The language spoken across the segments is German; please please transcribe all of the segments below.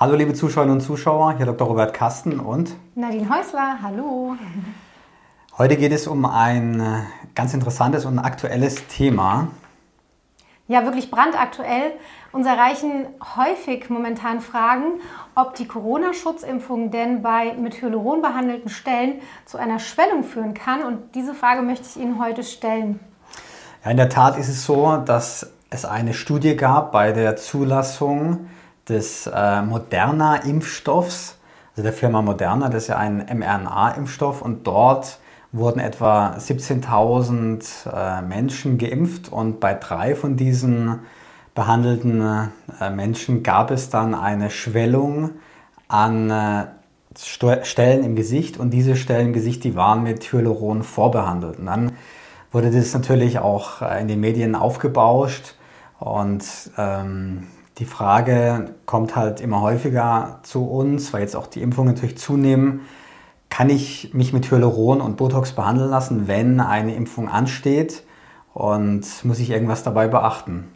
Hallo liebe Zuschauerinnen und Zuschauer, hier Dr. Robert Kasten und Nadine Häusler, hallo. Heute geht es um ein äh, ganz interessantes und aktuelles Thema. Ja, wirklich brandaktuell. Uns erreichen häufig momentan Fragen, ob die Corona-Schutzimpfung denn bei mit Hyaluron behandelten Stellen zu einer Schwellung führen kann. Und diese Frage möchte ich Ihnen heute stellen. Ja, in der Tat ist es so, dass es eine Studie gab bei der Zulassung des äh, Moderna-Impfstoffs, also der Firma Moderna, das ist ja ein mRNA-Impfstoff und dort wurden etwa 17.000 äh, Menschen geimpft und bei drei von diesen behandelten äh, Menschen gab es dann eine Schwellung an äh, Stellen im Gesicht und diese Stellen im Gesicht, die waren mit Hyaluron vorbehandelt. Und dann wurde das natürlich auch äh, in den Medien aufgebauscht und ähm, die Frage kommt halt immer häufiger zu uns, weil jetzt auch die Impfungen natürlich zunehmen. Kann ich mich mit Hyaluron und Botox behandeln lassen, wenn eine Impfung ansteht? Und muss ich irgendwas dabei beachten?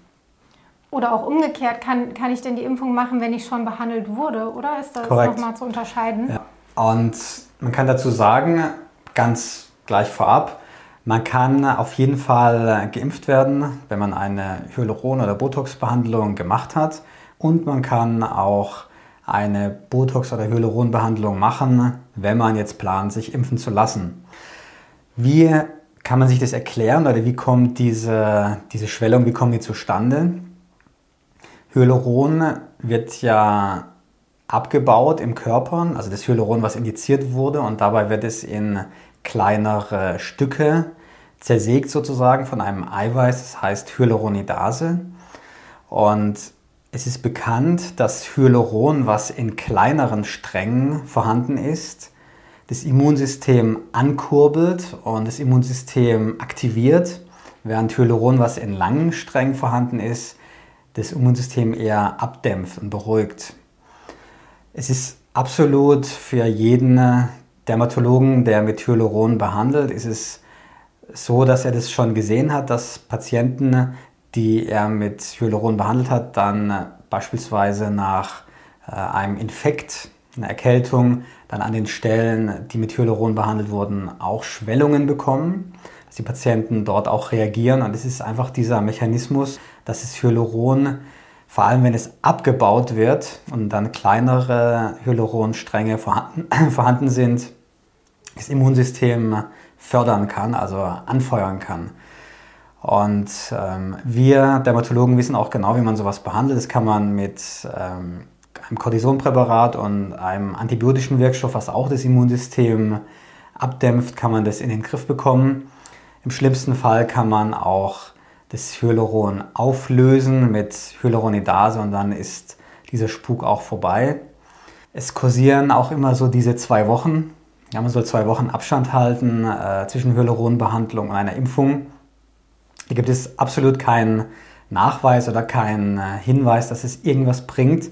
Oder auch umgekehrt, kann, kann ich denn die Impfung machen, wenn ich schon behandelt wurde? Oder ist das nochmal zu unterscheiden? Ja. Und man kann dazu sagen, ganz gleich vorab, man kann auf jeden Fall geimpft werden, wenn man eine Hyaluron- oder Botox-Behandlung gemacht hat. Und man kann auch eine Botox- oder Hyaluron-Behandlung machen, wenn man jetzt plant, sich impfen zu lassen. Wie kann man sich das erklären oder wie kommt diese, diese Schwellung, wie kommt die zustande? Hyaluron wird ja abgebaut im Körper, also das Hyaluron, was indiziert wurde, und dabei wird es in kleinere Stücke zersägt sozusagen von einem Eiweiß, das heißt Hyaluronidase. Und es ist bekannt, dass Hyaluron, was in kleineren Strängen vorhanden ist, das Immunsystem ankurbelt und das Immunsystem aktiviert, während Hyaluron, was in langen Strängen vorhanden ist, das Immunsystem eher abdämpft und beruhigt. Es ist absolut für jeden Dermatologen, der mit Hyaluron behandelt, ist es so, dass er das schon gesehen hat, dass Patienten, die er mit Hyaluron behandelt hat, dann äh, beispielsweise nach äh, einem Infekt, einer Erkältung, dann an den Stellen, die mit Hyaluron behandelt wurden, auch Schwellungen bekommen, dass die Patienten dort auch reagieren. Und es ist einfach dieser Mechanismus, dass das Hyaluron, vor allem wenn es abgebaut wird und dann kleinere Hyaluronstränge vorhanden, vorhanden sind, das Immunsystem fördern kann, also anfeuern kann. Und ähm, wir Dermatologen wissen auch genau, wie man sowas behandelt. Das kann man mit ähm, einem Cortisonpräparat und einem antibiotischen Wirkstoff, was auch das Immunsystem abdämpft, kann man das in den Griff bekommen. Im schlimmsten Fall kann man auch das Hyaluron auflösen mit Hyaluronidase und dann ist dieser Spuk auch vorbei. Es kursieren auch immer so diese zwei Wochen ja, man soll zwei Wochen Abstand halten äh, zwischen Hyaluronbehandlung und einer Impfung. Hier gibt es absolut keinen Nachweis oder keinen äh, Hinweis, dass es irgendwas bringt.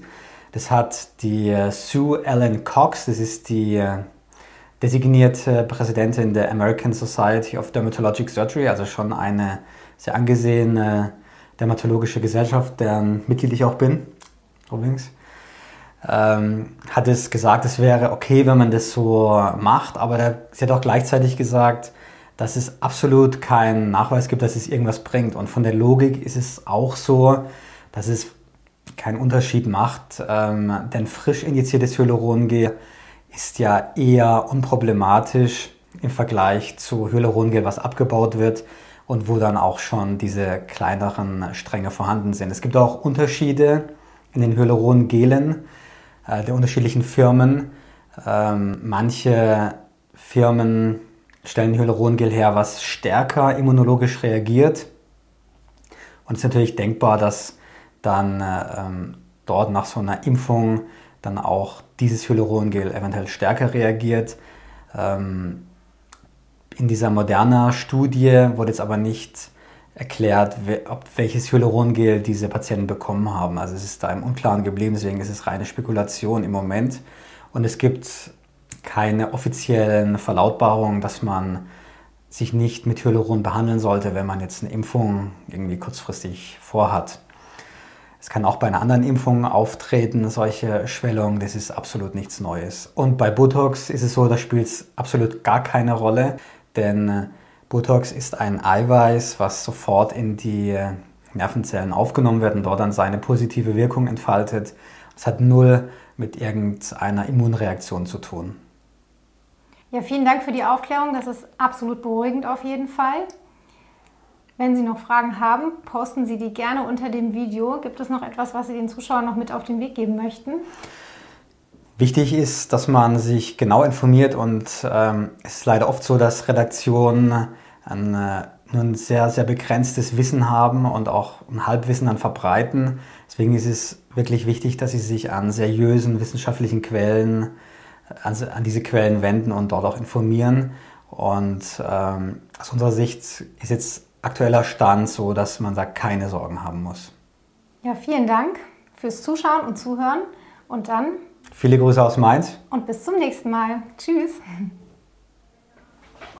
Das hat die äh, Sue Ellen Cox, das ist die äh, designierte Präsidentin der American Society of Dermatologic Surgery, also schon eine sehr angesehene dermatologische Gesellschaft, deren Mitglied ich auch bin, übrigens ähm, hat es gesagt, es wäre okay, wenn man das so macht, aber der, sie hat auch gleichzeitig gesagt, dass es absolut keinen Nachweis gibt, dass es irgendwas bringt. Und von der Logik ist es auch so, dass es keinen Unterschied macht, ähm, denn frisch injiziertes Hyalurongel ist ja eher unproblematisch im Vergleich zu Hyalurongel, was abgebaut wird und wo dann auch schon diese kleineren Stränge vorhanden sind. Es gibt auch Unterschiede in den Hyalurongelen äh, der unterschiedlichen Firmen. Ähm, manche Firmen stellen Hyalurongel her, was stärker immunologisch reagiert. Und es ist natürlich denkbar, dass dann äh, ähm, dort nach so einer Impfung dann auch dieses Hyalurongel eventuell stärker reagiert. Ähm, in dieser moderner Studie wurde jetzt aber nicht erklärt, ob welches Hyalurongel diese Patienten bekommen haben. Also es ist da im Unklaren geblieben, deswegen ist es reine Spekulation im Moment. Und es gibt keine offiziellen Verlautbarungen, dass man sich nicht mit Hyaluron behandeln sollte, wenn man jetzt eine Impfung irgendwie kurzfristig vorhat. Es kann auch bei einer anderen Impfung auftreten, solche Schwellungen. Das ist absolut nichts Neues. Und bei Botox ist es so, da spielt es absolut gar keine Rolle, denn Botox ist ein Eiweiß, was sofort in die äh, Nervenzellen aufgenommen wird und dort dann seine positive Wirkung entfaltet. Es hat null mit irgendeiner Immunreaktion zu tun. Ja, vielen Dank für die Aufklärung. Das ist absolut beruhigend auf jeden Fall. Wenn Sie noch Fragen haben, posten Sie die gerne unter dem Video. Gibt es noch etwas, was Sie den Zuschauern noch mit auf den Weg geben möchten? Wichtig ist, dass man sich genau informiert und ähm, es ist leider oft so, dass Redaktionen ein, äh, nur ein sehr, sehr begrenztes Wissen haben und auch ein Halbwissen dann verbreiten. Deswegen ist es wirklich wichtig, dass sie sich an seriösen wissenschaftlichen Quellen, an, an diese Quellen wenden und dort auch informieren. Und ähm, aus unserer Sicht ist jetzt aktueller Stand so, dass man da keine Sorgen haben muss. Ja, vielen Dank fürs Zuschauen und Zuhören und dann viele Grüße aus Mainz und bis zum nächsten Mal. Tschüss.